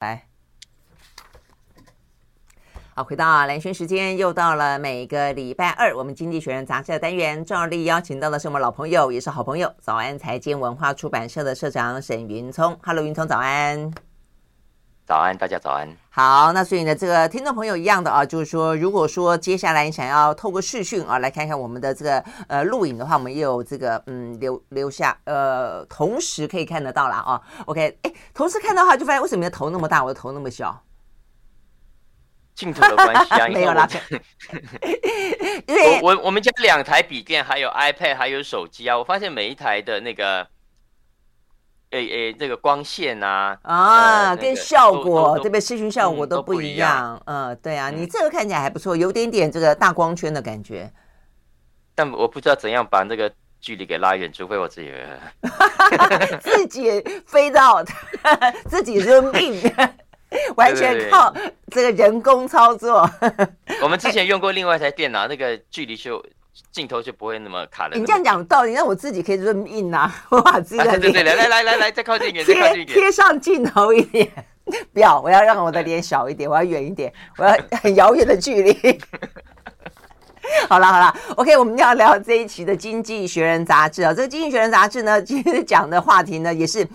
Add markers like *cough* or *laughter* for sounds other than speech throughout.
来，好，回到蓝轩时间，又到了每个礼拜二，我们经济学人杂志的单元，照例邀请到的是我们老朋友，也是好朋友，早安财经文化出版社的社长沈云聪。Hello，云聪，早安。早安，大家早安。好，那所以呢，这个听众朋友一样的啊，就是说，如果说接下来你想要透过视讯啊，来看看我们的这个呃录影的话，我们也有这个嗯留留下呃，同时可以看得到啦啊。OK，哎，同时看到的话，就发现为什么你的头那么大，我的头那么小？镜头的关系啊，*laughs* 没有啦。*laughs* 因为我我我们家两台笔电，还有 iPad，还有手机啊，我发现每一台的那个。诶诶，这个光线啊，啊，跟效果，这边视讯效果都不一样。嗯，对啊，你这个看起来还不错，有点点这个大光圈的感觉。但我不知道怎样把那个距离给拉远，除非我自己 *laughs* 自己飞到，自己扔命，完全靠这个人工操作。我们之前用过另外一台电脑，那个距离就。镜头就不会那么卡了。你这样讲道理，那我自己可以 zoom in 啊，我把自己的脸、啊、对对对，来来来来，再靠近一点，再靠近一点，贴上镜头一点。不要，我要让我的脸小一点，我要远一点，我要很遥远的距离。*laughs* 好了好了，OK，我们要聊这一期的《经济学人》杂志啊。这个《经济学人》杂志呢，*laughs* 今天讲的话题呢，也是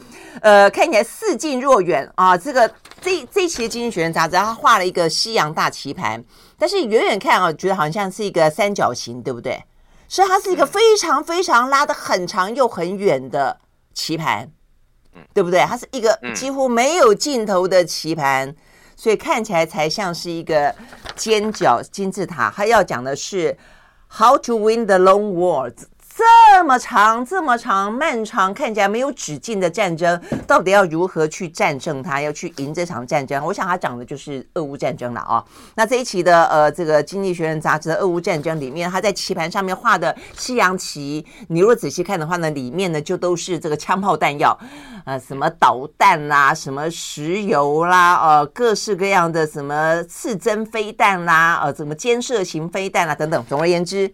呃，看起来似近若远啊。这个这这一期的《经济学人》杂志，它画了一个西洋大棋盘。但是远远看啊，觉得好像是一个三角形，对不对？所以它是一个非常非常拉的很长又很远的棋盘，对不对？它是一个几乎没有尽头的棋盘，所以看起来才像是一个尖角金字塔。它要讲的是 How to win the long Wars。这么长、这么长、漫长，看起来没有止境的战争，到底要如何去战胜它？要去赢这场战争？我想它讲的就是俄乌战争了啊。那这一期的呃，这个《经济学人》杂志的俄乌战争里面，他在棋盘上面画的西洋棋，你若仔细看的话呢，里面呢就都是这个枪炮弹药，呃，什么导弹啦，什么石油啦，呃，各式各样的什么刺针飞弹啦，呃，什么肩射型飞弹啦等等。总而言之。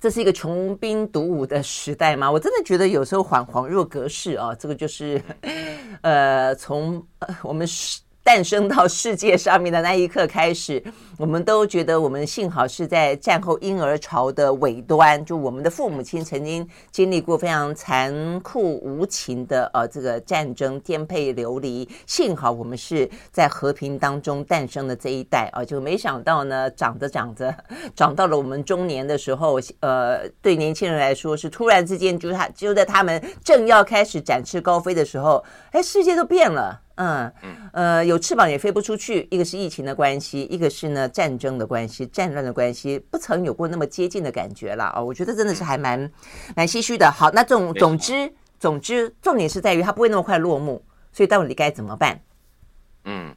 这是一个穷兵黩武的时代吗？我真的觉得有时候恍恍若隔世啊！这个就是，*laughs* 呃，从我们。诞生到世界上面的那一刻开始，我们都觉得我们幸好是在战后婴儿潮的尾端，就我们的父母亲曾经经历过非常残酷无情的呃这个战争颠沛流离，幸好我们是在和平当中诞生的这一代啊，就没想到呢，长着长着，长到了我们中年的时候，呃，对年轻人来说是突然之间，就他就在他们正要开始展翅高飞的时候，哎，世界都变了。嗯，呃，有翅膀也飞不出去。一个是疫情的关系，一个是呢战争的关系、战乱的关系，不曾有过那么接近的感觉了啊、哦！我觉得真的是还蛮蛮唏嘘的。好，那总总之总之，重点是在于它不会那么快落幕，所以到底该怎么办？嗯，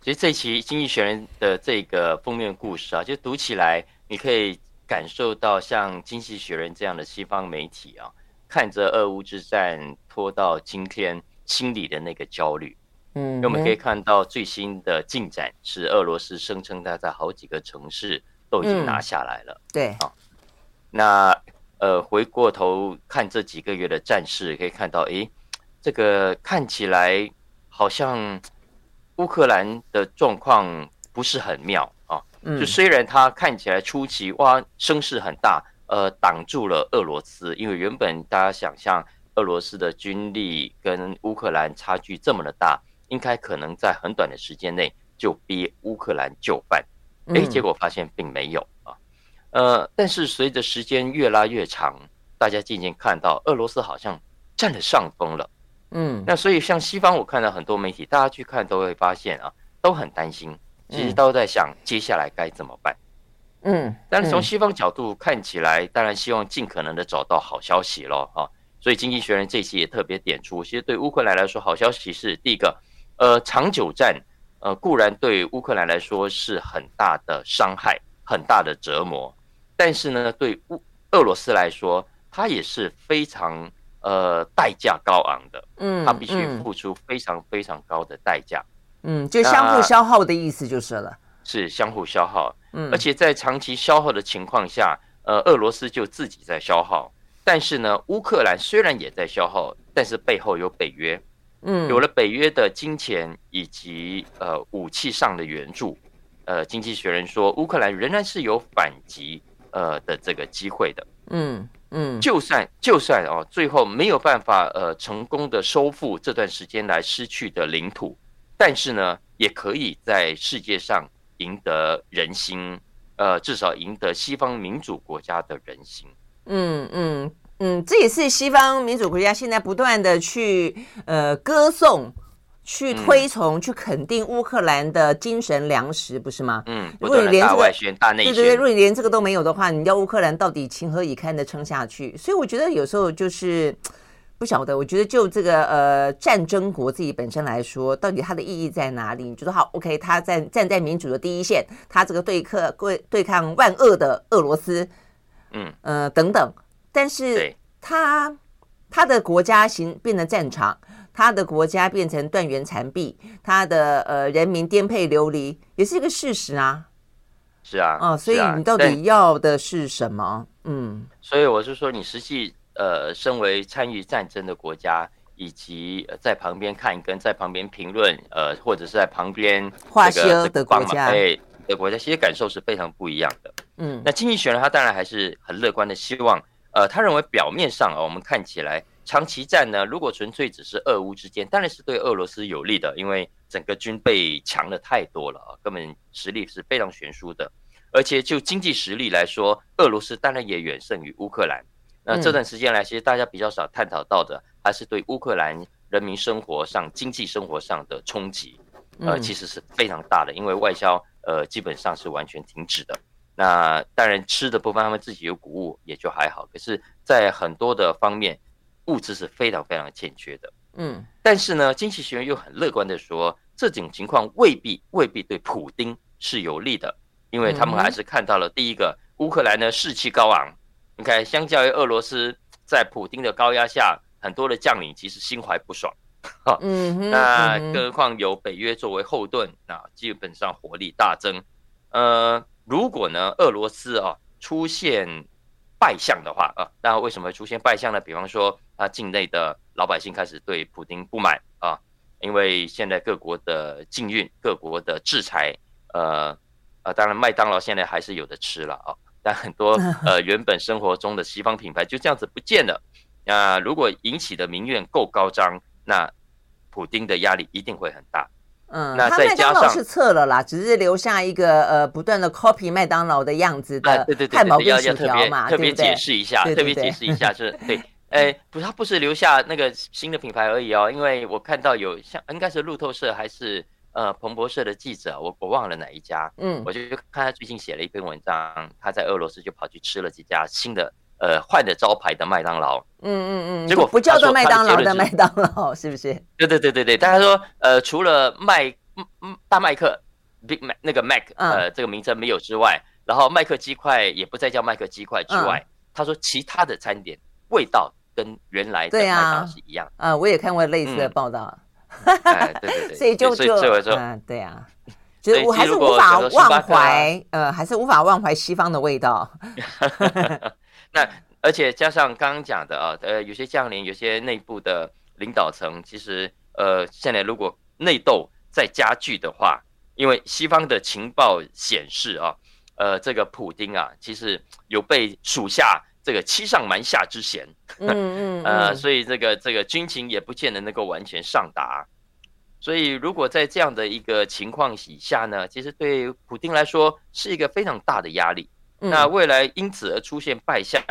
其实这期《经济学人》的这个封面故事啊，就读起来你可以感受到像《经济学人》这样的西方媒体啊，看着俄乌之战拖到今天，心里的那个焦虑。嗯，我们可以看到最新的进展是俄罗斯声称他在好几个城市都已经拿下来了。嗯、对啊，那呃回过头看这几个月的战事，可以看到，诶，这个看起来好像乌克兰的状况不是很妙啊。就虽然他看起来初期哇声势很大，呃挡住了俄罗斯，因为原本大家想象俄罗斯的军力跟乌克兰差距这么的大。应该可能在很短的时间内就逼乌克兰就范，诶，结果发现并没有啊，呃，但是随着时间越拉越长，大家渐渐看到俄罗斯好像占了上风了，嗯，那所以像西方，我看到很多媒体，大家去看都会发现啊，都很担心，其实都在想接下来该怎么办，嗯，但是从西方角度看起来，当然希望尽可能的找到好消息咯。啊，所以《经济学人》这期也特别点出，其实对乌克兰来说，好消息是第一个。呃，长久战，呃，固然对乌克兰来说是很大的伤害，很大的折磨，但是呢，对乌俄罗斯来说，它也是非常呃代价高昂的，嗯，它必须付出非常非常高的代价，嗯，就相互消耗的意思就是了，是相互消耗，嗯，而且在长期消耗的情况下，呃，俄罗斯就自己在消耗，但是呢，乌克兰虽然也在消耗，但是背后有北约。嗯，有了北约的金钱以及呃武器上的援助，呃，经济学人说乌克兰仍然是有反击呃的这个机会的。嗯嗯，就算就算哦，最后没有办法呃成功的收复这段时间来失去的领土，但是呢，也可以在世界上赢得人心，呃，至少赢得西方民主国家的人心。嗯嗯嗯，这也是西方民主国家现在不断的去呃歌颂。去推崇、嗯、去肯定乌克兰的精神粮食，不是吗？嗯，如果你连这个对对对，如果你连这个都没有的话，你要乌克兰到底情何以堪的撑下去？所以我觉得有时候就是不晓得。我觉得就这个呃战争国自己本身来说，到底它的意义在哪里？你觉得好？OK，他在站在民主的第一线，他这个对抗对对抗万恶的俄罗斯，嗯呃等等，但是他他的国家形变成战场。他的国家变成断垣残壁，他的呃人民颠沛流离，也是一个事实啊。是啊，哦，所以你到底要的是什么？嗯，所以我是说，你实际呃，身为参与战争的国家，以及在旁边看跟在旁边评论，呃，或者是在旁边画休的国家，哎，的国家，其实感受是非常不一样的。嗯，那经济学呢他当然还是很乐观的，希望呃，他认为表面上啊，我们看起来。长期战呢，如果纯粹只是俄乌之间，当然是对俄罗斯有利的，因为整个军备强的太多了啊，根本实力是非常悬殊的。而且就经济实力来说，俄罗斯当然也远胜于乌克兰。那这段时间来，其实大家比较少探讨到的，还是对乌克兰人民生活上、经济生活上的冲击，呃，其实是非常大的，因为外销呃基本上是完全停止的。那当然吃的部分他们自己有谷物也就还好，可是，在很多的方面。物资是非常非常欠缺的，嗯，但是呢，经济学人又很乐观的说，这种情况未必未必对普丁是有利的，因为他们还是看到了第一个，乌克兰呢士气高昂，你看，相较于俄罗斯，在普丁的高压下，很多的将领其实心怀不爽，哈，嗯，那更何况有北约作为后盾，那基本上火力大增，呃，如果呢，俄罗斯啊出现败相的话啊，那为什么会出现败相呢？比方说。他境内的老百姓开始对普京不满啊，因为现在各国的禁运、各国的制裁，呃呃，当然麦当劳现在还是有的吃了啊，但很多 *laughs* 呃原本生活中的西方品牌就这样子不见了。那如果引起的民怨够高涨，那普丁的压力一定会很大。嗯，那再加上是撤了啦，只是留下一个呃不断的 copy 麦当劳的样子的汉堡跟薯条嘛，特别解释一下，特别解释一下是对。*laughs* 哎，不是，他不是留下那个新的品牌而已哦，因为我看到有像应该是路透社还是呃彭博社的记者，我我忘了哪一家，嗯，我就看他最近写了一篇文章，他在俄罗斯就跑去吃了几家新的呃换的招牌的麦当劳，嗯嗯嗯，结果不叫做麦当劳的麦当劳是不是？对对对对对，大家说呃除了麦大麦克 Big Mac 那个 Mac 呃这个名称没有之外，然后麦克鸡块也不再叫麦克鸡块之外，他说其他的餐点味道。跟原来的麦当劳是一样啊，我也看过类似的报道，嗯哎、对对对，*laughs* 所以就就嗯，对啊，就是我还是无法忘怀，呃，还是无法忘怀西方的味道。*laughs* 那而且加上刚刚讲的啊，呃，有些将领，有些内部的领导层，其实呃，现在如果内斗再加剧的话，因为西方的情报显示啊，呃，这个普丁啊，其实有被属下。这个欺上瞒下之嫌，嗯 *laughs* 嗯，呃，所以这个这个军情也不见得能够完全上达，所以如果在这样的一个情况底下呢，其实对普京来说是一个非常大的压力。那未来因此而出现败相，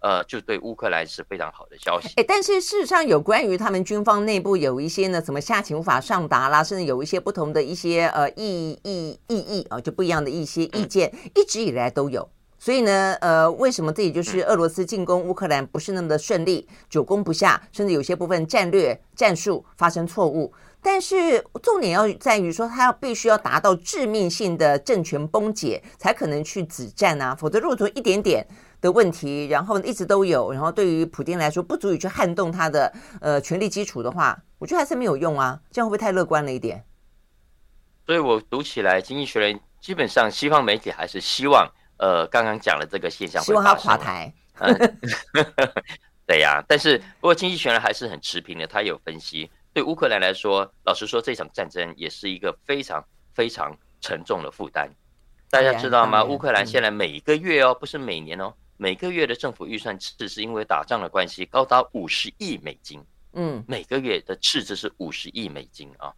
呃，就对乌克兰是非常好的消息。哎，但是事实上有关于他们军方内部有一些呢，什么下情无法上达啦，甚至有一些不同的一些呃意意意义啊，就不一样的一些意见，一直以来都有。所以呢，呃，为什么这里就是俄罗斯进攻乌克兰不是那么的顺利，久攻不下，甚至有些部分战略战术发生错误？但是重点要在于说，他要必须要达到致命性的政权崩解，才可能去止战啊。否则，如果说一点点的问题，然后一直都有，然后对于普京来说不足以去撼动他的呃权力基础的话，我觉得还是没有用啊。这样会不会太乐观了一点？所以我读起来，经济学人基本上西方媒体还是希望。呃，刚刚讲的这个现象，希望他垮台。嗯、*laughs* 对呀，但是不过经济学人还是很持平的，他有分析，对乌克兰来说，老实说，这场战争也是一个非常非常沉重的负担。大家知道吗？乌克兰现在每个月哦，不是每年哦，每个月的政府预算赤字是因为打仗的关系，高达五十亿美金。嗯，每个月的赤字是五十亿美金啊。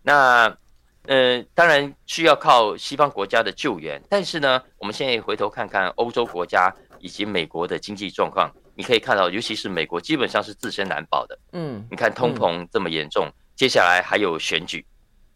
那呃，当然需要靠西方国家的救援，但是呢，我们现在回头看看欧洲国家以及美国的经济状况，你可以看到，尤其是美国基本上是自身难保的。嗯，你看通膨这么严重，接下来还有选举。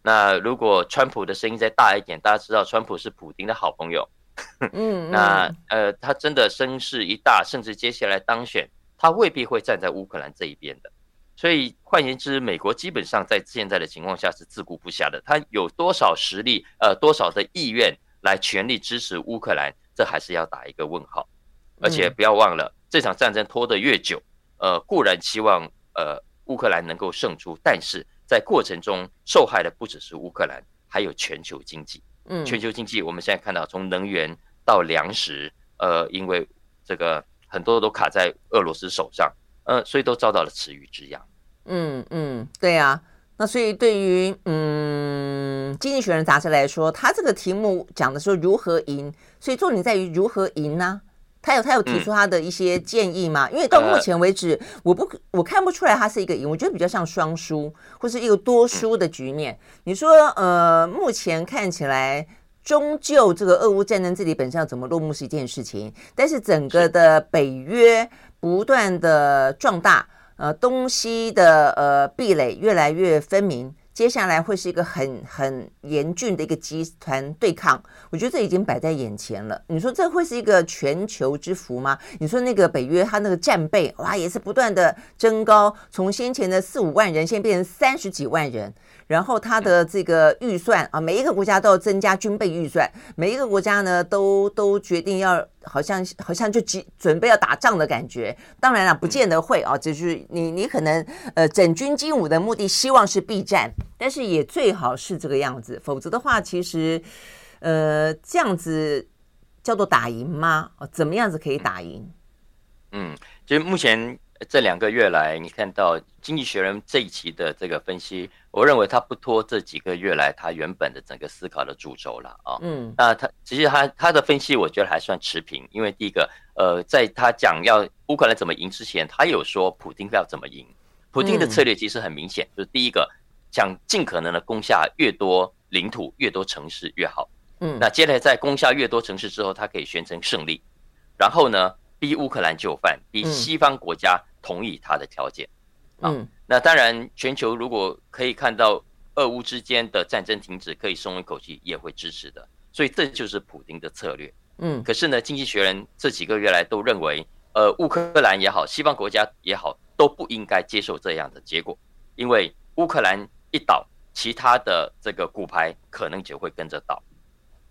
那如果川普的声音再大一点，大家知道川普是普京的好朋友，*laughs* 嗯，那呃，他真的声势一大，甚至接下来当选，他未必会站在乌克兰这一边的。所以换言之，美国基本上在现在的情况下是自顾不暇的。他有多少实力，呃，多少的意愿来全力支持乌克兰，这还是要打一个问号。而且不要忘了，这场战争拖得越久，呃，固然希望呃乌克兰能够胜出，但是。在过程中受害的不只是乌克兰，还有全球经济。嗯，全球经济我们现在看到，从能源到粮食，呃，因为这个很多都卡在俄罗斯手上，呃，所以都遭到了池鱼之殃。嗯嗯，对啊。那所以对于嗯《经济学人》杂志来说，他这个题目讲的是如何赢，所以重点在于如何赢呢？他有他有提出他的一些建议吗？因为到目前为止，我不我看不出来他是一个赢，我觉得比较像双输或是一个多输的局面。你说，呃，目前看起来，终究这个俄乌战争自己本身要怎么落幕是一件事情，但是整个的北约不断的壮大，呃，东西的呃壁垒越来越分明。接下来会是一个很很严峻的一个集团对抗，我觉得这已经摆在眼前了。你说这会是一个全球之福吗？你说那个北约他那个战备哇，也是不断的增高，从先前的四五万人，现在变成三十几万人。然后他的这个预算啊，每一个国家都要增加军备预算，每一个国家呢都都决定要，好像好像就急准备要打仗的感觉。当然了，不见得会啊，就是你你可能呃整军经武的目的希望是避战，但是也最好是这个样子，否则的话，其实呃这样子叫做打赢吗？怎么样子可以打赢？嗯，就目前。这两个月来，你看到《经济学人》这一期的这个分析，我认为他不脱这几个月来他原本的整个思考的主轴了啊。嗯，那他其实他他的分析，我觉得还算持平，因为第一个，呃，在他讲要乌克兰怎么赢之前，他有说普京要怎么赢。普京的策略其实很明显，就是第一个，想尽可能的攻下越多领土、越多城市越好。嗯，那接下来在攻下越多城市之后，他可以宣称胜利，然后呢，逼乌克兰就范，逼西方国家同意他的条件。嗯，啊、那当然，全球如果可以看到俄乌之间的战争停止，可以松一口气，也会支持的。所以这就是普京的策略。嗯，可是呢，经济学人这几个月来都认为，呃，乌克兰也好，西方国家也好，都不应该接受这样的结果，因为乌克兰一倒，其他的这个骨牌可能就会跟着倒。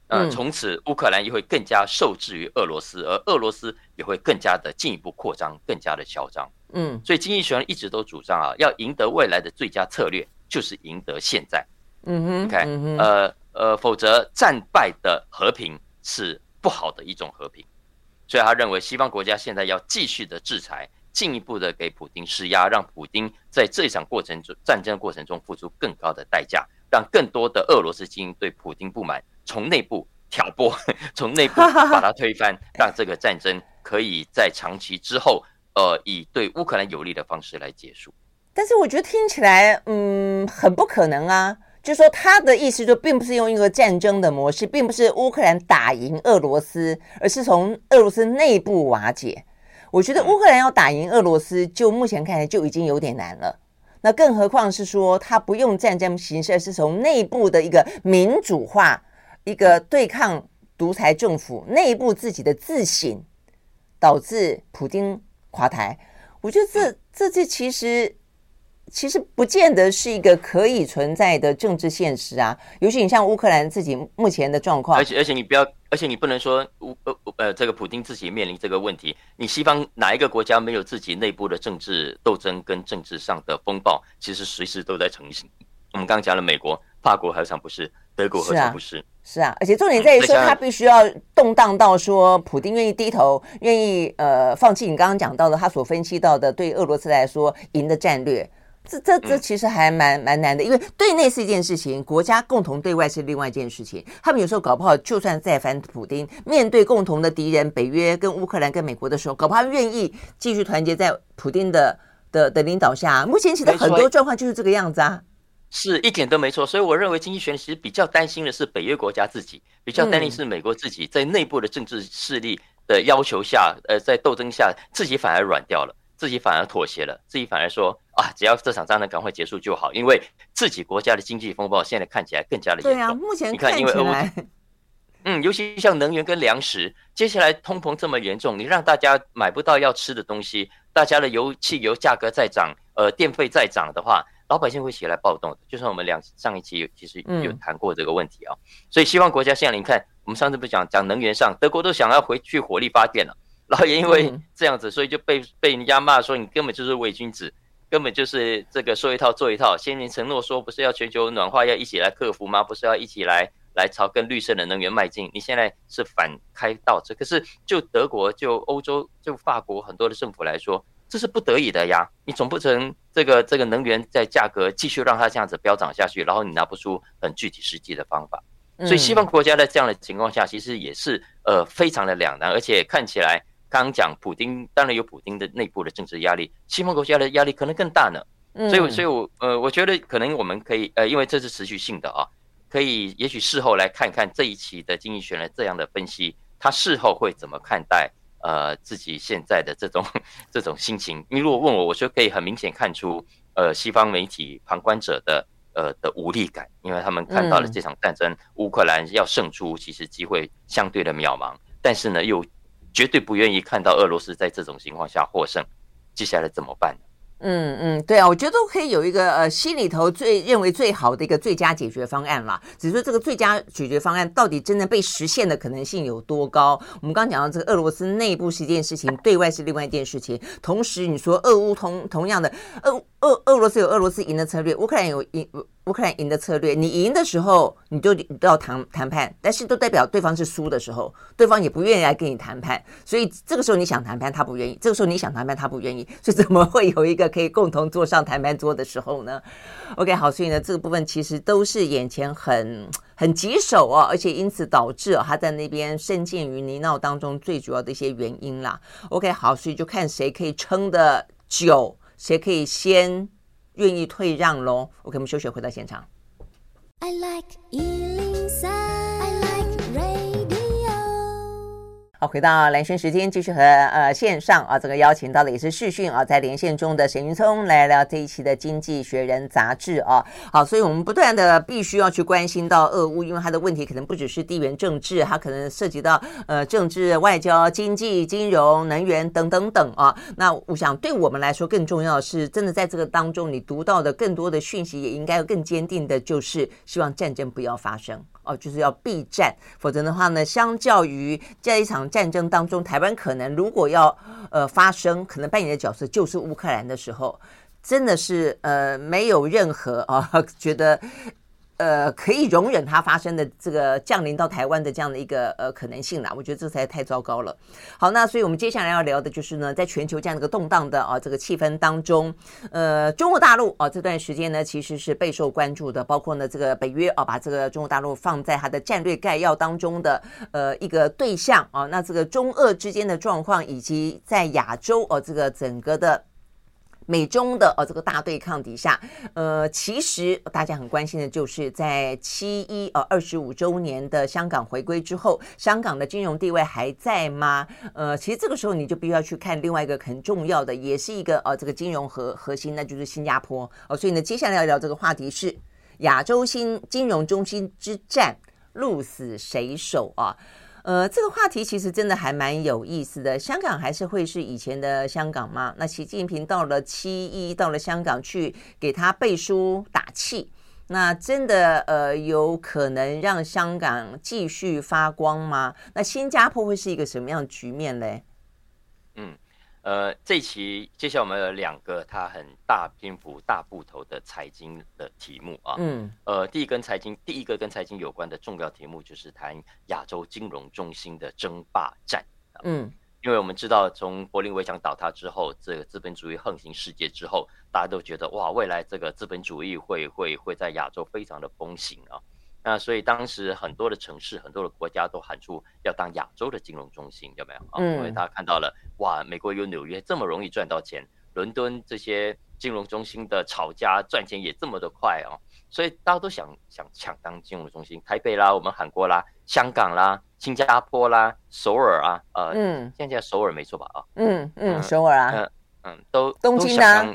呃，从此乌克兰也会更加受制于俄罗斯，而俄罗斯也会更加的进一步扩张，更加的嚣张。嗯，所以经济学人一直都主张啊，要赢得未来的最佳策略就是赢得现在。嗯哼，OK，呃呃，否则战败的和平是不好的一种和平。所以他认为西方国家现在要继续的制裁，进一步的给普京施压，让普京在这场过程中战争过程中付出更高的代价，让更多的俄罗斯精英对普京不满。从内部挑拨，*laughs* 从内部把它推翻，让这个战争可以在长期之后，呃，以对乌克兰有利的方式来结束。但是我觉得听起来，嗯，很不可能啊。就是说他的意思就并不是用一个战争的模式，并不是乌克兰打赢俄罗斯，而是从俄罗斯内部瓦解。我觉得乌克兰要打赢俄罗斯，就目前看来就已经有点难了。那更何况是说他不用战争形式，而是从内部的一个民主化。一个对抗独裁政府内部自己的自省，导致普京垮台。我觉得这这这其实其实不见得是一个可以存在的政治现实啊。尤其你像乌克兰自己目前的状况，而且而且你不要，而且你不能说乌呃呃这个普京自己面临这个问题。你西方哪一个国家没有自己内部的政治斗争跟政治上的风暴？其实随时都在成型。我们刚刚讲了美国、法国何尝不是？德国何尝不是？是啊，而且重点在于说，他必须要动荡到说，普丁愿意低头，愿意呃放弃你刚刚讲到的他所分析到的对俄罗斯来说赢的战略，这这这其实还蛮蛮难的，因为对内是一件事情，国家共同对外是另外一件事情。他们有时候搞不好，就算再反普丁，面对共同的敌人北约跟乌克兰跟美国的时候，搞不好愿意继续团结在普丁的的的领导下。目前其实很多状况就是这个样子啊，是一点都没错。所以我认为经济学人其实比较担心的是北约国家自己，比较担心是美国自己在内部的政治势力的要求下，呃，在斗争下自己反而软掉了。自己反而妥协了，自己反而说啊，只要这场战争赶快结束就好，因为自己国家的经济风暴现在看起来更加的严重。对啊，目前看起来，你看，因为欧，嗯，尤其像能源跟粮食，接下来通膨这么严重，你让大家买不到要吃的东西，大家的油汽油价格再涨，呃，电费再涨的话，老百姓会起来暴动的。就像我们两上一期其实有谈过这个问题啊，嗯、所以希望国家现在你看，我们上次不是讲讲能源上，德国都想要回去火力发电了。然后也因为这样子，所以就被被人家骂说你根本就是伪君子，根本就是这个说一套做一套。先前承诺说不是要全球暖化要一起来克服吗？不是要一起来来朝更绿色的能源迈进？你现在是反开倒车。可是就德国、就欧洲、就法国很多的政府来说，这是不得已的呀。你总不成这个这个能源在价格继续让它这样子飙涨下去，然后你拿不出很具体实际的方法。所以西方国家在这样的情况下，其实也是呃非常的两难，而且看起来。刚刚讲普丁，当然有普丁的内部的政治压力，西方国家的压力可能更大呢。所以，所以我呃，我觉得可能我们可以呃，因为这是持续性的啊，可以也许事后来看看这一期的经济学人这样的分析，他事后会怎么看待呃自己现在的这种这种心情。你如果问我，我就可以很明显看出呃西方媒体旁观者的呃的无力感，因为他们看到了这场战争，乌克兰要胜出，其实机会相对的渺茫，但是呢又。绝对不愿意看到俄罗斯在这种情况下获胜，接下来怎么办呢？嗯嗯，对啊，我觉得都可以有一个呃心里头最认为最好的一个最佳解决方案啦。只是说这个最佳解决方案到底真正被实现的可能性有多高？我们刚刚讲到这个俄罗斯内部是一件事情，对外是另外一件事情。同时你说俄乌同同样的，俄俄俄罗斯有俄罗斯赢的策略，乌克兰有赢。乌克兰赢的策略，你赢的时候，你就你都要谈谈判，但是都代表对方是输的时候，对方也不愿意来跟你谈判，所以这个时候你想谈判，他不愿意；这个时候你想谈判，他不愿意，所以怎么会有一个可以共同坐上谈判桌的时候呢？*laughs* OK，好，所以呢，这个部分其实都是眼前很很棘手啊，而且因此导致啊他在那边深陷于泥淖当中最主要的一些原因啦。OK，好，所以就看谁可以撑得久，谁可以先。愿意退让喽？OK，我们休息，回到现场。I like 好，回到蓝轩时间，继续和呃线上啊这个邀请到的也是视讯啊，在连线中的沈云聪来聊这一期的《经济学人》杂志啊。好，所以我们不断的必须要去关心到俄乌，因为它的问题可能不只是地缘政治，它可能涉及到呃政治、外交、经济、金融、能源等等等啊。那我想对我们来说更重要的是，真的在这个当中你读到的更多的讯息，也应该更坚定的就是希望战争不要发生。哦，就是要避战，否则的话呢，相较于在一场战争当中，台湾可能如果要呃发生，可能扮演的角色就是乌克兰的时候，真的是呃没有任何啊 *laughs* 觉得。呃，可以容忍它发生的这个降临到台湾的这样的一个呃可能性啦，我觉得这才太糟糕了。好，那所以我们接下来要聊的就是呢，在全球这样的一个动荡的啊这个气氛当中，呃，中国大陆啊这段时间呢其实是备受关注的，包括呢这个北约啊把这个中国大陆放在它的战略概要当中的呃一个对象啊，那这个中俄之间的状况以及在亚洲哦、啊、这个整个的。美中的呃这个大对抗底下，呃，其实大家很关心的就是在七一呃二十五周年的香港回归之后，香港的金融地位还在吗？呃，其实这个时候你就必须要去看另外一个很重要的，也是一个呃这个金融核核心，那就是新加坡。哦，所以呢，接下来要聊这个话题是亚洲新金融中心之战，鹿死谁手啊？呃这个话题其实真的还蛮有意思的。香港还是会是以前的香港吗？那习近平到了七一，到了香港去给他背书打气，那真的呃有可能让香港继续发光吗？那新加坡会是一个什么样的局面嘞？嗯。呃，这一期接下来我们有两个它很大篇幅、大部头的财经的题目啊。嗯。呃，第一跟财经，第一个跟财经有关的重要题目就是谈亚洲金融中心的争霸战。嗯。因为我们知道，从柏林围墙倒塌之后，这个资本主义横行世界之后，大家都觉得哇，未来这个资本主义会会会在亚洲非常的风行啊。那所以当时很多的城市、很多的国家都喊出要当亚洲的金融中心，有没有啊？因为大家看到了哇，美国有纽约这么容易赚到钱，伦敦这些金融中心的炒家赚钱也这么的快啊。所以大家都想想抢当金融中心，台北啦，我们喊过啦，香港啦，新加坡啦，首尔啊，呃，嗯，现在首尔没错吧？啊，嗯嗯，首尔啊，嗯嗯，都东京啊，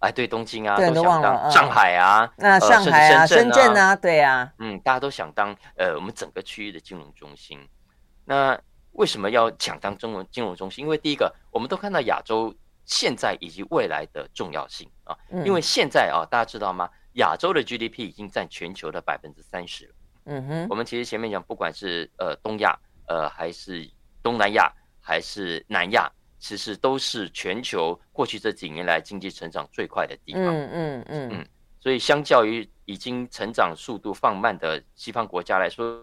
哎，对，东京啊，对，都忘了，上海啊，那上海啊，深圳啊，对啊，嗯，大家都想当呃我们整个区域的金融中心。那为什么要抢当中文金融中心？因为第一个，我们都看到亚洲现在以及未来的重要性啊，因为现在啊，大家知道吗？亚洲的 GDP 已经占全球的百分之三十了。嗯哼，我们其实前面讲，不管是呃东亚，呃还是东南亚，还是南亚，其实都是全球过去这几年来经济成长最快的地方。嗯嗯嗯嗯，所以相较于已经成长速度放慢的西方国家来说，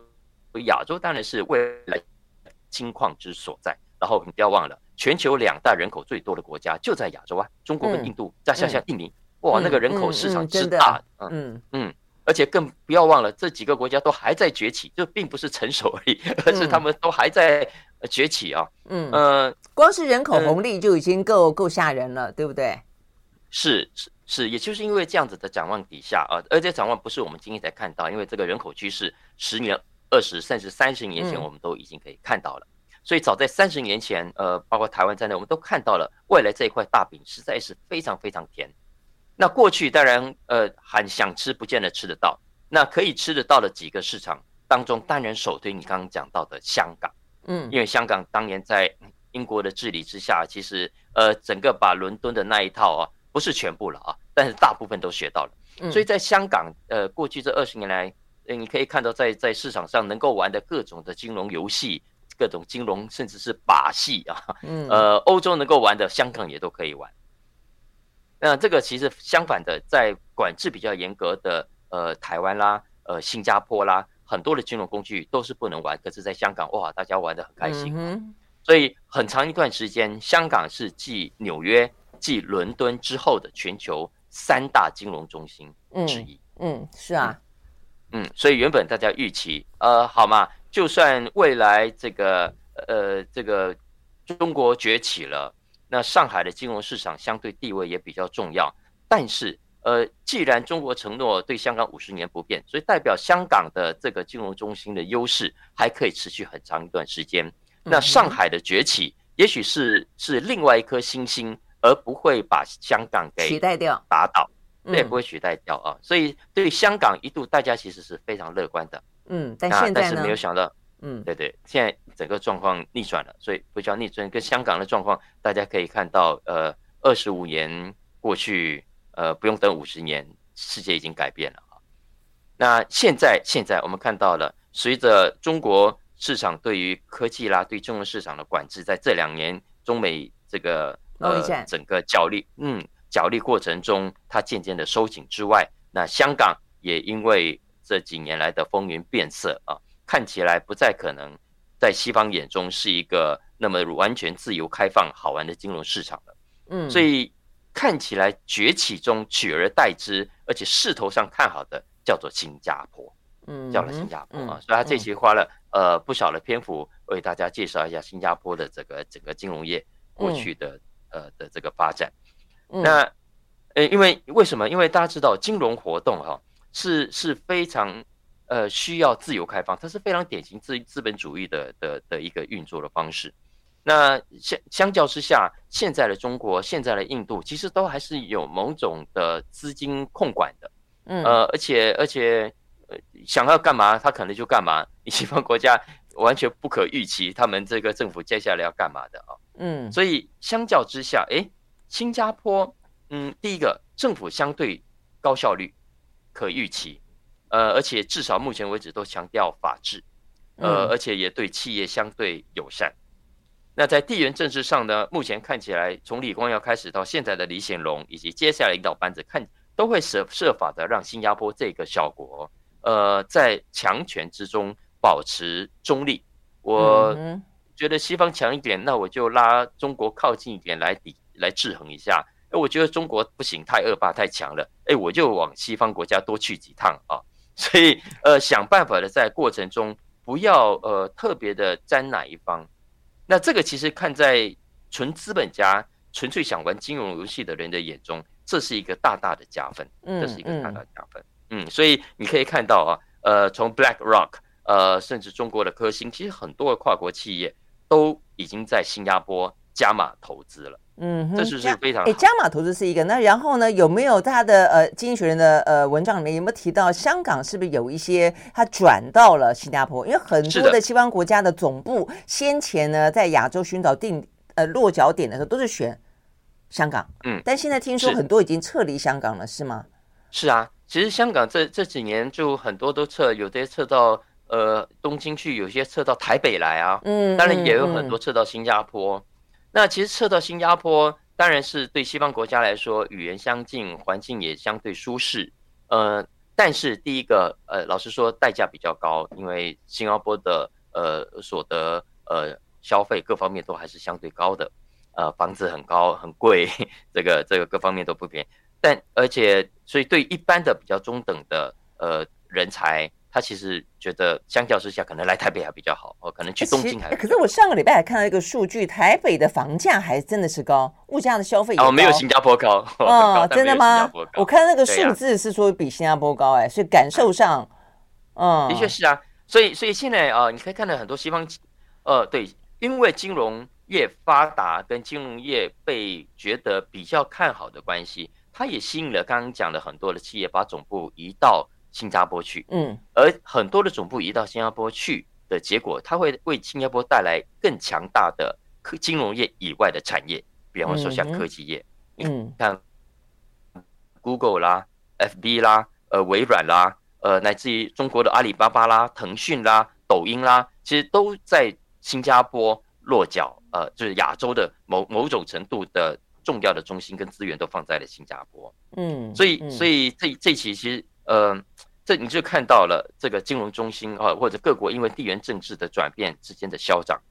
亚洲当然是未来金矿之所在。然后你不要忘了，全球两大人口最多的国家就在亚洲啊，中国跟印度，再下下印尼。哇，那个人口市场之大，嗯嗯，嗯，而且更不要忘了，这几个国家都还在崛起，就并不是成熟而已，而是他们都还在崛起啊。嗯呃，光是人口红利就已经够够吓人了，对不对？是是是，也就是因为这样子的展望底下啊，而且展望不是我们今天才看到，因为这个人口趋势十年、二十甚至三十年前我们都已经可以看到了，所以早在三十年前，呃，包括台湾在内，我们都看到了未来这一块大饼实在是非常非常甜。那过去当然，呃，很想吃不见得吃得到。那可以吃得到的几个市场当中，当然首推你刚刚讲到的香港，嗯，因为香港当年在英国的治理之下，其实呃，整个把伦敦的那一套啊，不是全部了啊，但是大部分都学到了。所以在香港，呃，过去这二十年来，你可以看到在在市场上能够玩的各种的金融游戏，各种金融甚至是把戏啊，嗯，呃，欧洲能够玩的，香港也都可以玩。那这个其实相反的，在管制比较严格的呃台湾啦、呃新加坡啦，很多的金融工具都是不能玩。可是，在香港哇，大家玩的很开心。嗯，所以很长一段时间，香港是继纽约、继伦敦之后的全球三大金融中心之一。嗯，嗯，是啊，嗯，所以原本大家预期，呃，好嘛，就算未来这个呃这个中国崛起了。那上海的金融市场相对地位也比较重要，但是，呃，既然中国承诺对香港五十年不变，所以代表香港的这个金融中心的优势还可以持续很长一段时间。那上海的崛起，也许是是另外一颗星星，而不会把香港给取代掉、打倒，对，不会取代掉啊。所以对香港一度大家其实是非常乐观的，嗯，但现在但是没有想到。嗯，对对，现在整个状况逆转了，所以不叫逆转。跟香港的状况，大家可以看到，呃，二十五年过去，呃，不用等五十年，世界已经改变了啊。那现在，现在我们看到了，随着中国市场对于科技啦、对金融市场的管制，在这两年中美这个呃整个角力，嗯，角力过程中，它渐渐的收紧之外，那香港也因为这几年来的风云变色啊。看起来不再可能在西方眼中是一个那么完全自由开放、好玩的金融市场了。嗯，所以看起来崛起中取而代之，而且势头上看好的叫做新加坡。嗯，叫了新加坡啊，所以他这期花了呃不少的篇幅为大家介绍一下新加坡的这个整个金融业过去的呃的这个发展。那呃，因为为什么？因为大家知道金融活动哈是是非常。呃，需要自由开放，它是非常典型资资本主义的的的一个运作的方式。那相相较之下，现在的中国、现在的印度，其实都还是有某种的资金控管的。嗯，呃，而且而且，呃，想要干嘛，他可能就干嘛。西方国家完全不可预期，他们这个政府接下来要干嘛的啊？嗯，所以相较之下，诶，新加坡，嗯，第一个政府相对高效率，可预期。呃，而且至少目前为止都强调法治，呃，而且也对企业相对友善。那在地缘政治上呢，目前看起来从李光耀开始到现在的李显龙以及接下来领导班子，看都会设设法的让新加坡这个小国，呃，在强权之中保持中立。我觉得西方强一点，那我就拉中国靠近一点来抵来制衡一下。哎，我觉得中国不行，太恶霸太强了。哎，我就往西方国家多去几趟啊。所以呃，想办法的在过程中不要呃特别的沾哪一方。那这个其实看在纯资本家、纯粹想玩金融游戏的人的眼中，这是一个大大的加分。嗯，这是一个大大的加分。嗯，嗯，所以你可以看到啊，呃，从 BlackRock，呃，甚至中国的科兴，其实很多的跨国企业都已经在新加坡加码投资了。嗯，这是是非常好。哎，加码投资是一个。那然后呢，有没有他的呃《经济学人》的呃文章里面有没有提到香港是不是有一些他转到了新加坡？因为很多的西方国家的总部先前呢在亚洲寻找定呃落脚点的时候都是选香港。嗯，但现在听说很多已经撤离香港了，是，是吗？是啊，其实香港这这几年就很多都撤，有些撤到呃东京去，有些撤到台北来啊。嗯，当然也有很多撤到新加坡。嗯嗯那其实撤到新加坡，当然是对西方国家来说，语言相近，环境也相对舒适。呃，但是第一个，呃，老实说，代价比较高，因为新加坡的呃所得呃消费各方面都还是相对高的，呃，房子很高很贵，这个这个各方面都不便宜。但而且，所以对一般的比较中等的呃人才。他其实觉得相较之下，可能来台北还比较好哦，可能去东京还。可是我上个礼拜还看到一个数据，台北的房价还真的是高，物价的消费也高。哦，没有新加坡高。*laughs* 哦，真的吗？我看那个数字是说比新加坡高，哎，所以感受上，嗯，的确是啊。所以，所以现在啊，你可以看到很多西方，呃，对，因为金融业发达跟金融业被觉得比较看好的关系，它也吸引了刚刚讲的很多的企业把总部移到。新加坡去，嗯，而很多的总部移到新加坡去的结果，它会为新加坡带来更强大的科金融业以外的产业，比方说像科技业，嗯，像 Google 啦、FB 啦、呃微软啦、呃乃至于中国的阿里巴巴啦、腾讯啦、抖音啦，其实都在新加坡落脚，呃，就是亚洲的某某种程度的重要的中心跟资源都放在了新加坡，嗯，所以所以这这期其实呃。这你就看到了这个金融中心啊，或者各国因为地缘政治的转变之间的消长。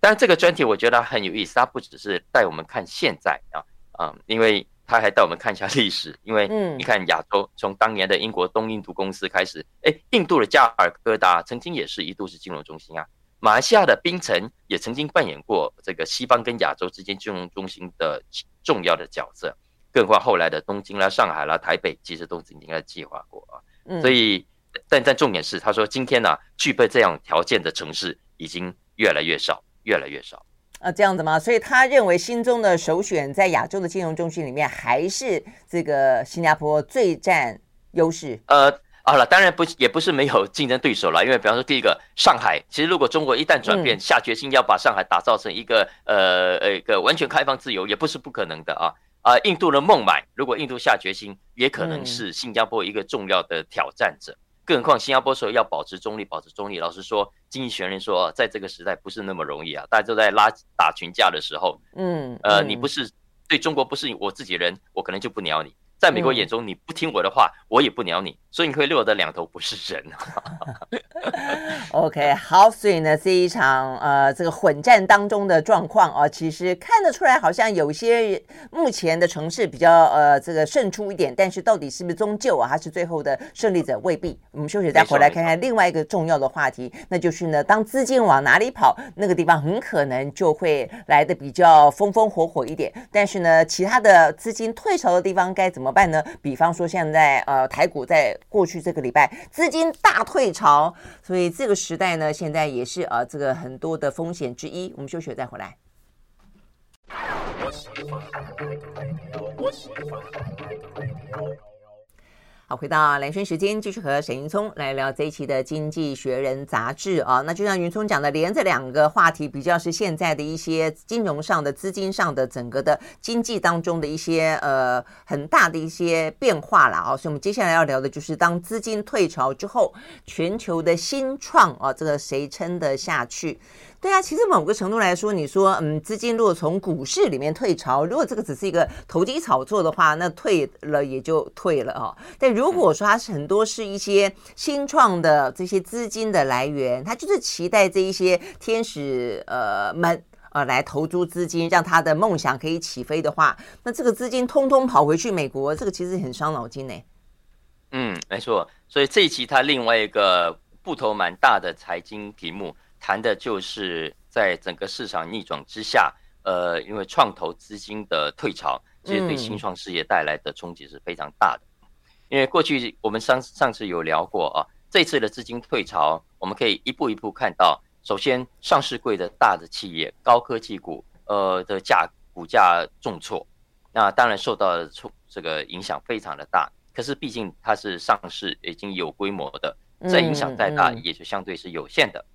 当然，这个专题我觉得很有意思，它不只是带我们看现在啊啊，因为它还带我们看一下历史。因为你看亚洲从当年的英国东印度公司开始，哎，印度的加尔各答曾经也是一度是金融中心啊。马来西亚的槟城也曾经扮演过这个西方跟亚洲之间金融中心的重要的角色。更何况后来的东京啦、上海啦、台北，其实都曾经在计划过啊。所以，但但重点是，他说今天呢、啊，具备这样条件的城市已经越来越少，越来越少。啊，这样子吗？所以他认为心中的首选在亚洲的金融中心里面，还是这个新加坡最占优势。呃，好了，当然不也不是没有竞争对手了，因为比方说第一个上海，其实如果中国一旦转变，下决心要把上海打造成一个呃呃一个完全开放自由，也不是不可能的啊。啊、呃，印度的孟买，如果印度下决心，也可能是新加坡一个重要的挑战者。嗯、更何况新加坡说要保持中立，保持中立。老实说，经济学人说，在这个时代不是那么容易啊，大家都在拉打群架的时候，嗯，呃，你不是对中国不是我自己人，我可能就不鸟你。在美国眼中，你不听我的话，我也不鸟你，所以你会落得两头不是人。*laughs* *laughs* OK，好，所以呢，这一场呃这个混战当中的状况啊，其实看得出来，好像有些目前的城市比较呃这个胜出一点，但是到底是不是终究啊，还是最后的胜利者未必。我们休息再回来看看另外一个重要的话题，那就是呢，当资金往哪里跑，那个地方很可能就会来的比较风风火火一点。但是呢，其他的资金退潮的地方该怎么办呢？比方说，现在呃，台股在过去这个礼拜资金大退潮，所以这个时代呢，现在也是呃，这个很多的风险之一。我们休息再回来。好，回到蓝轩时间，继续和沈云聪来聊这一期的《经济学人》杂志啊。那就像云聪讲的，连着两个话题，比较是现在的一些金融上的、资金上的整个的经济当中的一些呃很大的一些变化了啊。所以，我们接下来要聊的就是当资金退潮之后，全球的新创啊，这个谁撑得下去？对啊，其实某个程度来说，你说，嗯，资金如果从股市里面退潮，如果这个只是一个投机炒作的话，那退了也就退了哦。但如如果说它是很多是一些新创的这些资金的来源，它就是期待这一些天使呃们呃来投注资金，让他的梦想可以起飞的话，那这个资金通通跑回去美国，这个其实很伤脑筋呢。嗯，没错。所以这一期它另外一个部头蛮大的财经题目，谈的就是在整个市场逆转之下，呃，因为创投资金的退潮，其实对新创事业带来的冲击是非常大的。因为过去我们上上次有聊过啊，这次的资金退潮，我们可以一步一步看到，首先上市贵的大的企业、高科技股，呃的价股价重挫，那当然受到冲这个影响非常的大。可是毕竟它是上市已经有规模的，再影响再大也就相对是有限的。嗯嗯、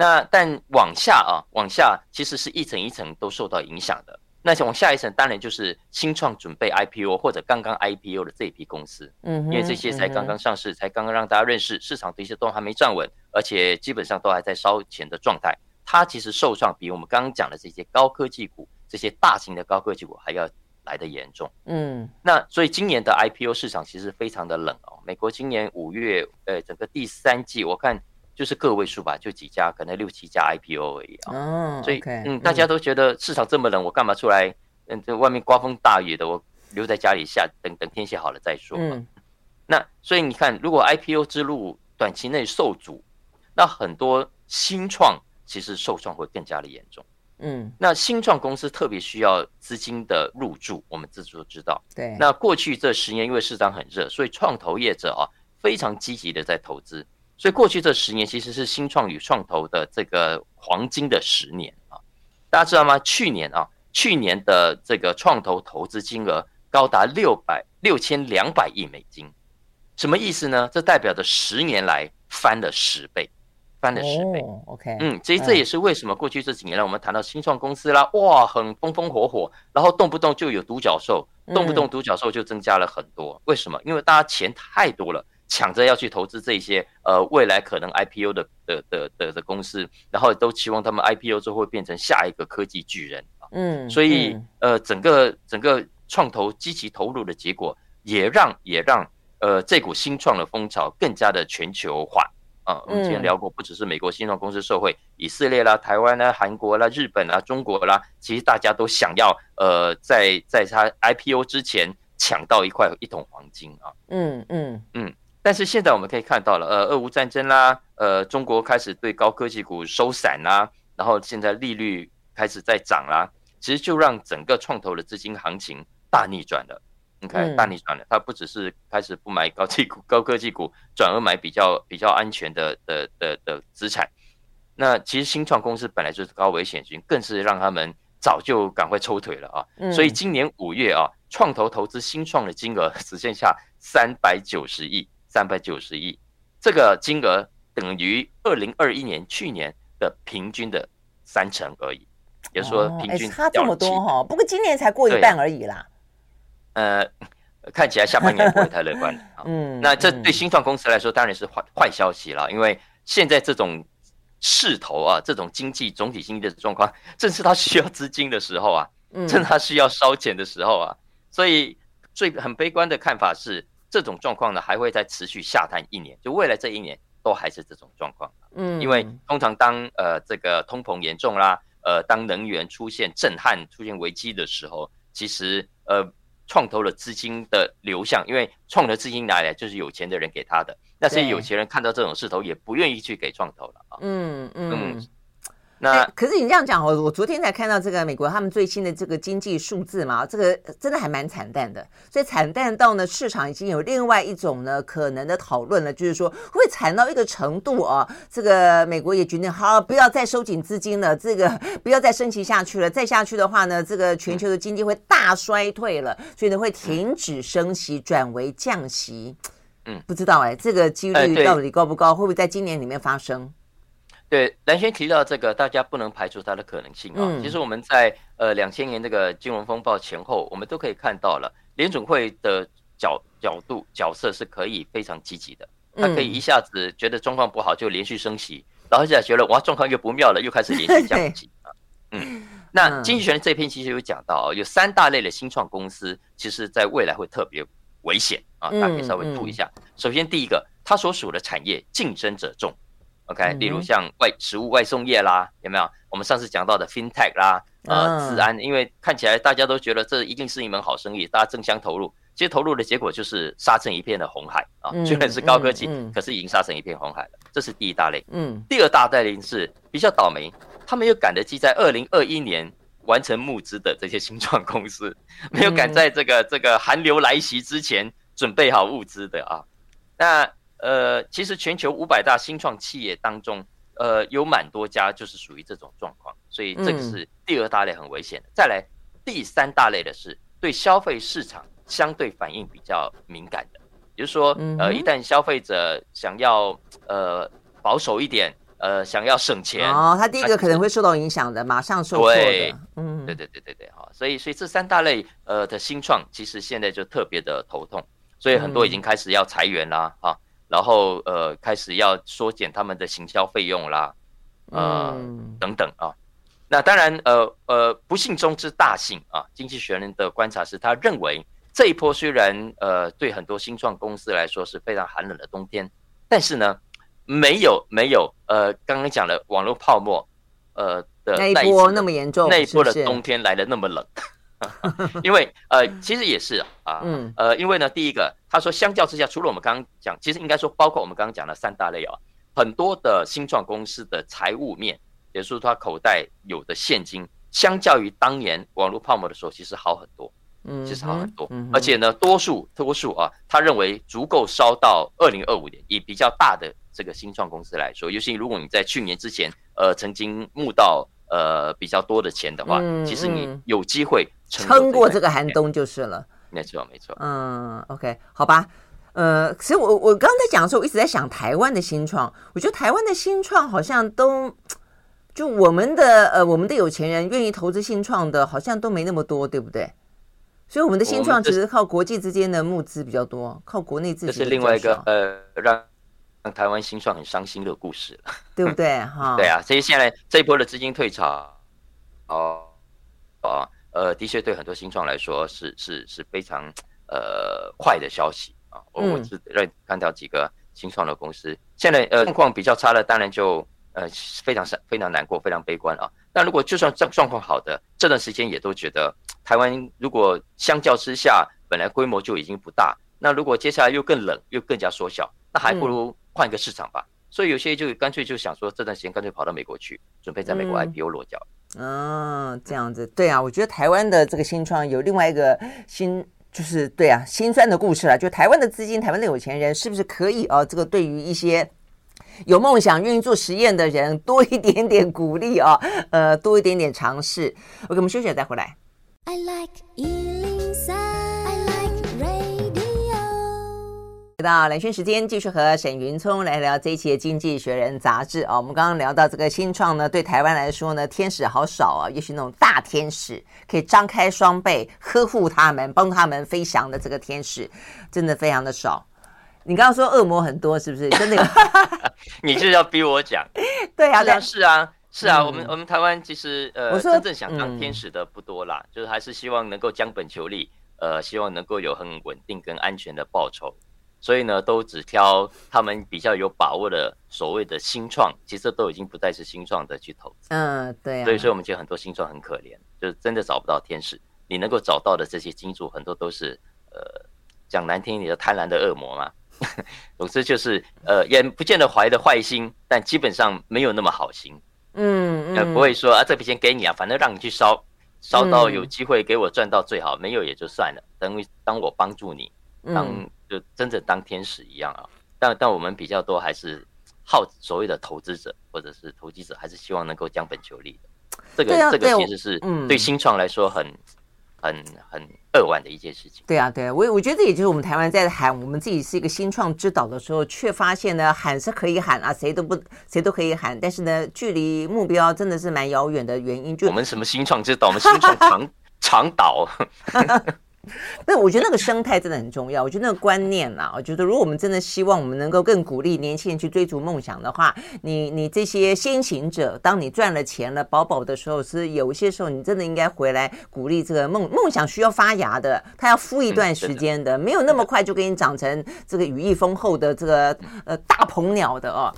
那但往下啊，往下其实是一层一层都受到影响的。那往下一层当然就是新创准备 IPO 或者刚刚 IPO 的这一批公司，嗯，因为这些才刚刚上市，才刚刚让大家认识市场，这些都还没站稳，而且基本上都还在烧钱的状态。它其实受创比我们刚刚讲的这些高科技股、这些大型的高科技股还要。来的严重，嗯，那所以今年的 IPO 市场其实非常的冷哦。美国今年五月，呃，整个第三季我看就是个位数吧，就几家，可能六七家 IPO 而已啊。哦，所以嗯，大家都觉得市场这么冷，我干嘛出来？嗯，这外面刮风大雨的，我留在家里下，等等天气好了再说。嗯，那所以你看，如果 IPO 之路短期内受阻，那很多新创其实受创会更加的严重。嗯，那新创公司特别需要资金的入驻，我们自己都知道。对，那过去这十年因为市场很热，所以创投业者啊非常积极的在投资，所以过去这十年其实是新创与创投的这个黄金的十年啊。大家知道吗？去年啊，去年的这个创投投资金额高达六百六千两百亿美金，什么意思呢？这代表着十年来翻了十倍。翻了十倍，OK，嗯，所以这也是为什么过去这几年来我们谈到新创公司啦，哇，很风风火火，然后动不动就有独角兽，动不动独角兽就增加了很多。为什么？因为大家钱太多了，抢着要去投资这些呃未来可能 IPO 的的的的的公司，然后都期望他们 IPO 之后会变成下一个科技巨人啊。嗯，所以呃整个整个创投积极投入的结果，也让也让呃这股新创的风潮更加的全球化。啊，我们之前聊过，不只是美国新创公司受惠，以色列啦、台湾啦、韩国啦、日本啦、中国啦，其实大家都想要呃，在在它 IPO 之前抢到一块一桶黄金啊。嗯嗯嗯。但是现在我们可以看到了，呃，俄乌战争啦，呃，中国开始对高科技股收散啦，然后现在利率开始在涨啦，其实就让整个创投的资金行情大逆转了。你看大逆转了，它不只是开始不买高技股、高科技股，转而买比较比较安全的的的的资产。那其实新创公司本来就是高危险群，更是让他们早就赶快抽腿了啊。所以今年五月啊，创投投资新创的金额只剩下三百九十亿，三百九十亿，这个金额等于二零二一年去年的平均的三成而已。也就是说，平均差这么多哈。不过今年才过一半而已啦。呃，看起来下半年不会太乐观。*laughs* 嗯，那这对新创公司来说当然是坏坏消息了，因为现在这种势头啊，这种经济总体经济的状况，正是他需要资金的时候啊，正是他需要烧钱的时候啊。所以最很悲观的看法是，这种状况呢还会再持续下探一年，就未来这一年都还是这种状况。嗯，因为通常当呃这个通膨严重啦，呃当能源出现震撼、出现危机的时候，其实呃。创投的资金的流向，因为创投资金拿来就是有钱的人给他的，那些有钱人看到这种势头，也不愿意去给创投了啊。嗯嗯。嗯那可是你这样讲，我我昨天才看到这个美国他们最新的这个经济数字嘛，这个真的还蛮惨淡的，所以惨淡到呢，市场已经有另外一种呢可能的讨论了，就是说会惨到一个程度啊，这个美国也决定好不要再收紧资金了，这个不要再升级下去了，再下去的话呢，这个全球的经济会大衰退了，所以呢会停止升息，转为降息。嗯，不知道哎，这个几率到底高不高？会不会在今年里面发生？对，蓝轩提到这个，大家不能排除它的可能性啊。嗯、其实我们在呃两千年这个金融风暴前后，我们都可以看到了联准会的角角度角色是可以非常积极的。它可以一下子觉得状况不好就连续升息，嗯、然后现在觉得哇状况又不妙了，又开始连续降息啊。嗯，*laughs* 那经济学人这篇其实有讲到，有三大类的新创公司，其实在未来会特别危险啊，大家可以稍微注意一下。首先，第一个，它所属的产业竞争者众，OK，例如像外食物外送业啦，有没有？我们上次讲到的 FinTech 啦，呃，治安，因为看起来大家都觉得这一定是一门好生意，大家争相投入，其实投入的结果就是杀成一片的红海啊！虽然是高科技，嗯嗯、可是已经杀成一片红海了。这是第一大类。嗯，第二大类是比较倒霉，他们又赶得及在二零二一年完成募资的这些新创公司，没有赶在这个这个寒流来袭之前准备好物资的啊。那呃，其实全球五百大新创企业当中，呃，有蛮多家就是属于这种状况，所以这个是第二大类很危险的。再来第三大类的是对消费市场相对反应比较敏感的。比如说，呃，一旦消费者想要呃保守一点，呃，想要省钱哦，他第一个可能会受到影响的，马上受挫的。嗯，对对对对对，哈，所以所以这三大类呃的新创，其实现在就特别的头痛，所以很多已经开始要裁员啦，啊，然后呃开始要缩减他们的行销费用啦，呃等等啊。那当然，呃呃，不幸中之大幸啊，经济学人的观察是他认为。这一波虽然呃对很多新创公司来说是非常寒冷的冬天，但是呢，没有没有呃刚刚讲的网络泡沫呃的那一波那么严重，那一波的冬天来的那么冷，*laughs* 因为呃其实也是啊，嗯呃因为呢第一个他说相较之下，除了我们刚刚讲，其实应该说包括我们刚刚讲的三大类啊，很多的新创公司的财务面，也就是说他口袋有的现金，相较于当年网络泡沫的时候，其实好很多。嗯，其实好很多，嗯、而且呢，多数多数啊，他认为足够烧到二零二五年。以比较大的这个新创公司来说，尤其如果你在去年之前，呃，曾经募到呃比较多的钱的话，嗯、其实你有机会撑过这个寒冬就是了。没错，没错。嗯，OK，好吧。呃，其实我我刚才讲的时候，我一直在想台湾的新创。我觉得台湾的新创好像都就我们的呃我们的有钱人愿意投资新创的，好像都没那么多，对不对？所以我们的新创只是靠国际之间的募资比较多，靠国内自己。这是另外一个呃，让让台湾新创很伤心的故事了，*laughs* 对不对？哈，*laughs* 对啊。所以现在这一波的资金退潮，哦哦呃，的确对很多新创来说是是是非常呃快的消息啊。我我是认看到几个新创的公司，现在呃状况比较差的，当然就呃非常伤非常难过，非常悲观啊。那如果就算状状况好的，这段时间也都觉得。台湾如果相较之下本来规模就已经不大，那如果接下来又更冷又更加缩小，那还不如换一个市场吧。嗯、所以有些就干脆就想说，这段时间干脆跑到美国去，准备在美国 IPO 落脚。嗯，哦、这样子，对啊，我觉得台湾的这个新创有另外一个新，就是对啊，心酸的故事了。就台湾的资金，台湾的有钱人是不是可以啊？这个对于一些有梦想、愿意做实验的人，多一点点鼓励啊，呃，多一点点尝试。OK，我们休息了再回来。I like 103, I like 回到兰萱时间，继续和沈云聪来聊这一期的《经济学人》杂志啊。我们刚刚聊到这个新创呢，对台湾来说呢，天使好少啊。也许那种大天使可以张开双臂呵护他们，帮他们飞翔的这个天使，真的非常的少。你刚刚说恶魔很多，是不是？真的？你就是要逼我讲？对啊，是啊，是啊。是啊，我们我们台湾其实呃，真正想当天使的不多啦，就是还是希望能够将本求利，呃，希望能够有很稳定跟安全的报酬，所以呢，都只挑他们比较有把握的所谓的新创，其实都已经不再是新创的去投资。嗯，对。所以说我们觉得很多新创很可怜，就是真的找不到天使。你能够找到的这些金主，很多都是呃，讲难听一点的贪婪的恶魔嘛。*laughs* 总之就是呃，也不见得怀的坏心，但基本上没有那么好心。嗯，嗯，不会说啊，这笔钱给你啊，反正让你去烧，烧到有机会给我赚到最好，嗯、没有也就算了。等于当我帮助你，当就真正当天使一样啊。但但我们比较多还是好所谓的投资者或者是投机者，还是希望能够将本求利的。这个、啊、这个其实是对新创来说很。很很扼腕的一件事情。对啊，对啊，我我觉得这也就是我们台湾在喊我们自己是一个新创之岛的时候，却发现呢，喊是可以喊啊，谁都不谁都可以喊，但是呢，距离目标真的是蛮遥远的原因。就我们什么新创之岛？我们新创长 *laughs* 长岛。*laughs* *laughs* 那我觉得那个生态真的很重要。我觉得那个观念啊，我觉得如果我们真的希望我们能够更鼓励年轻人去追逐梦想的话，你你这些先行者，当你赚了钱了饱饱的时候，是有一些时候你真的应该回来鼓励这个梦梦想需要发芽的，它要孵一段时间的，没有那么快就给你长成这个羽翼丰厚的这个呃大鹏鸟的哦。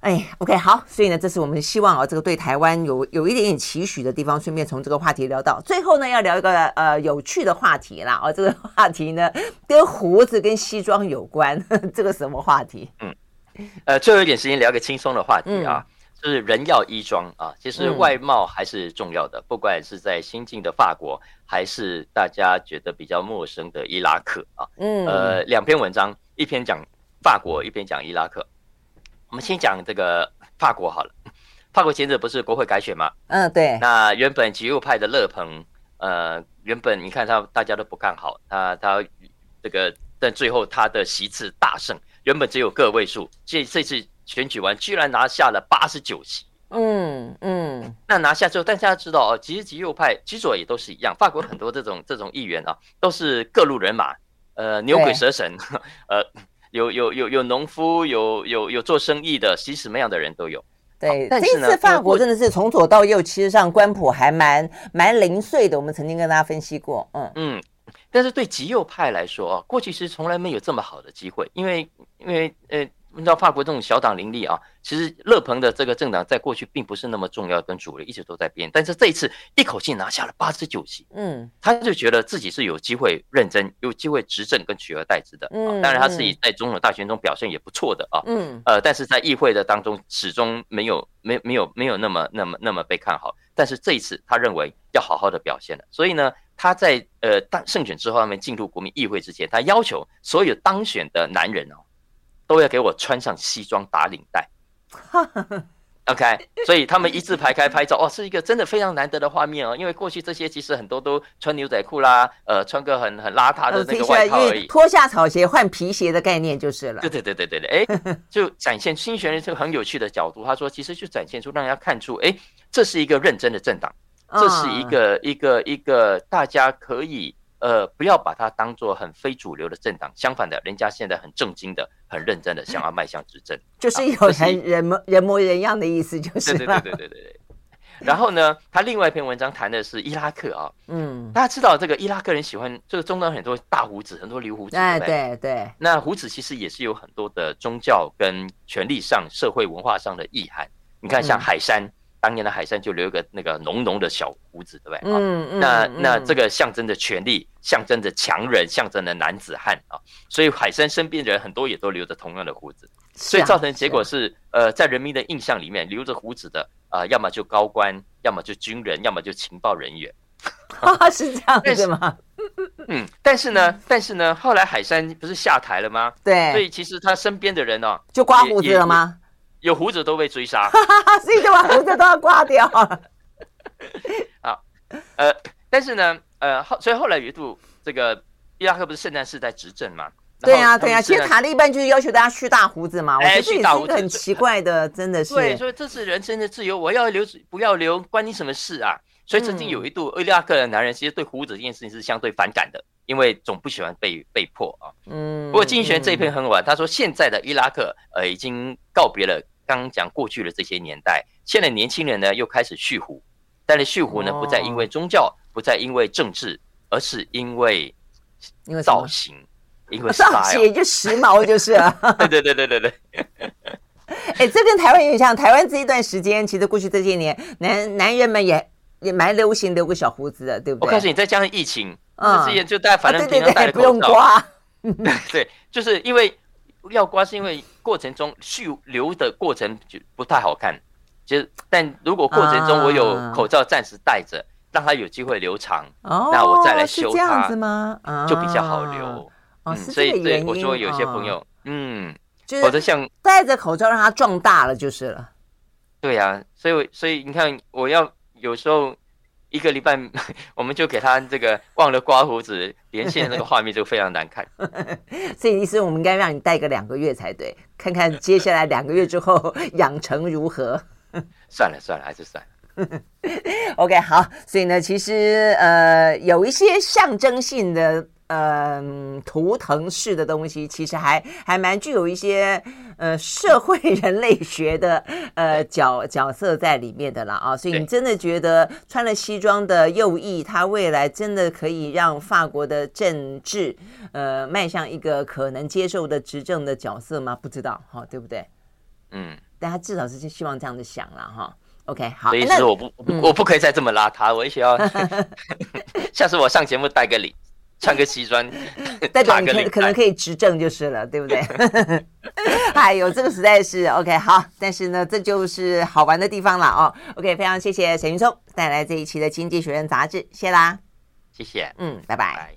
哎，OK，好，所以呢，这是我们希望啊，这个对台湾有有一点点期许的地方，顺便从这个话题聊到最后呢，要聊一个呃有趣的话题啦。哦，这个话题呢跟胡子跟西装有关，呵 *laughs* 呵这个什么话题？嗯，呃，最后一点时间聊个轻松的话题啊，嗯、就是人要衣装啊，其实外貌还是重要的，嗯、不管是在新晋的法国，还是大家觉得比较陌生的伊拉克啊，嗯，呃，两篇文章，一篇讲法国，一篇讲伊拉克。我们先讲这个法国好了。法国前阵不是国会改选吗？嗯，对。那原本极右派的勒庞，呃，原本你看他大家都不看好他，他这个，但最后他的席次大胜，原本只有个位数，这这次选举完居然拿下了八十九席。嗯嗯。那拿下之后，但大家知道哦，其实极右派、极左也都是一样。法国很多这种这种议员啊，都是各路人马，呃，牛鬼蛇神，*laughs* 呃。有有有有农夫，有有有做生意的，其实什么样的人都有。对，这一次法国真的是从左到右，其实上官普还蛮蛮零碎的。我们曾经跟大家分析过，嗯嗯。但是对极右派来说啊，过去是从来没有这么好的机会，因为因为呃。你知道法国这种小党林立啊，其实勒庞的这个政党在过去并不是那么重要跟主流，一直都在变。但是这一次一口气拿下了八十九席，嗯，他就觉得自己是有机会认真，有机会执政跟取而代之的。嗯，当然他自己在总统大选中表现也不错的啊，嗯，呃，但是在议会的当中始终没有没没有没有那么那么那么被看好。但是这一次他认为要好好的表现了，所以呢，他在呃当胜选之后，他们进入国民议会之前，他要求所有当选的男人哦。都要给我穿上西装打领带，*laughs* OK，所以他们一字排开拍照，哦，是一个真的非常难得的画面哦。因为过去这些其实很多都穿牛仔裤啦，呃，穿个很很邋遢的那个外套而已，脱下草鞋换皮鞋的概念就是了。对对对对对对，哎，就展现新学人这个很有趣的角度。他说，其实就展现出让人家看出，哎，这是一个认真的政党，这是一个一个一个大家可以。呃，不要把它当做很非主流的政党，相反的，人家现在很正经的、很认真的想要迈向执政，*laughs* 就是有人人模人模人样的意思，就是对对对对对对。然后呢，他另外一篇文章谈的是伊拉克啊，*laughs* 嗯，大家知道这个伊拉克人喜欢这个中东很多大胡子，很多留胡子，哎，对对。那胡子其实也是有很多的宗教跟权力上、社会文化上的意涵。你看，像海山。嗯当年的海山就留一个那个浓浓的小胡子，对不对？嗯嗯。那那这个象征着权力，象征着强人，象征着男子汉啊。所以海山身边的人很多也都留着同样的胡子，所以造成结果是，呃，在人民的印象里面，留着胡子的啊，要么就高官，要么就军人，要么就情报人员。*laughs* 是这样子吗？嗯，但是呢，但是呢，后来海山不是下台了吗？对。所以其实他身边的人呢，就刮胡子了吗？有胡子都被追杀，所以就把胡子都要刮掉。*laughs* 啊，呃，但是呢，呃，后所以后来有一度，这个伊拉克不是圣战士在执政嘛？对呀，对呀。其实塔利班就是要求大家蓄大胡子嘛。哎，我觉得这也是一个很奇怪的，真的是。对，所以这是人生的自由，我要留不要留，关你什么事啊？所以曾经有一度，伊拉克的男人其实对胡子这件事情是相对反感的，因为总不喜欢被被迫啊。嗯。不过金旋这一篇很晚，他说现在的伊拉克呃已经告别了。刚刚讲过去的这些年代，现在年轻人呢又开始蓄胡，但是蓄胡呢不再因为宗教，不再因为政治，而是因为因为造型，因为 *laughs* 造型就时髦就是了。对对对对对对。*laughs* 哎，这跟台湾有点像。台湾这一段时间，其实过去这些年，男男人们也也蛮流行留个小胡子的，对不对？我告诉你，再加上疫情，嗯，之前就大家反正不用刮。*laughs* 对，就是因为。要刮是因为过程中蓄留的过程就不太好看，其实但如果过程中我有口罩暂时戴着，让它有机会留长，那我再来修它，就比较好留。哦，所以对我说有些朋友，嗯，或者像戴着口罩让它壮大了就是了。对呀，所以所以你看，我要有时候。一个礼拜，*laughs* 我们就给他这个忘了刮胡子连线那个画面就非常难看。*laughs* 所以意思我们应该让你戴个两个月才对，看看接下来两个月之后 *laughs* 养成如何。算了算了，还是算了。OK，好，所以呢，其实呃，有一些象征性的。嗯，图腾式的东西其实还还蛮具有一些呃社会人类学的呃角角色在里面的啦啊，所以你真的觉得穿了西装的右翼，他未来真的可以让法国的政治呃迈向一个可能接受的执政的角色吗？不知道哈，对不对？嗯，但他至少是希望这样子想了哈。OK，好，所以是我不我不可以再这么邋遢，我也需要 *laughs* 下次我上节目带个礼。穿个西装，代表你可可能可以执政就是了，对不对？*laughs* 哎呦，这个实在是 OK 好，但是呢，这就是好玩的地方了哦。OK，非常谢谢沈云聪带来这一期的《经济学人》杂志，谢啦，谢谢，嗯，拜拜。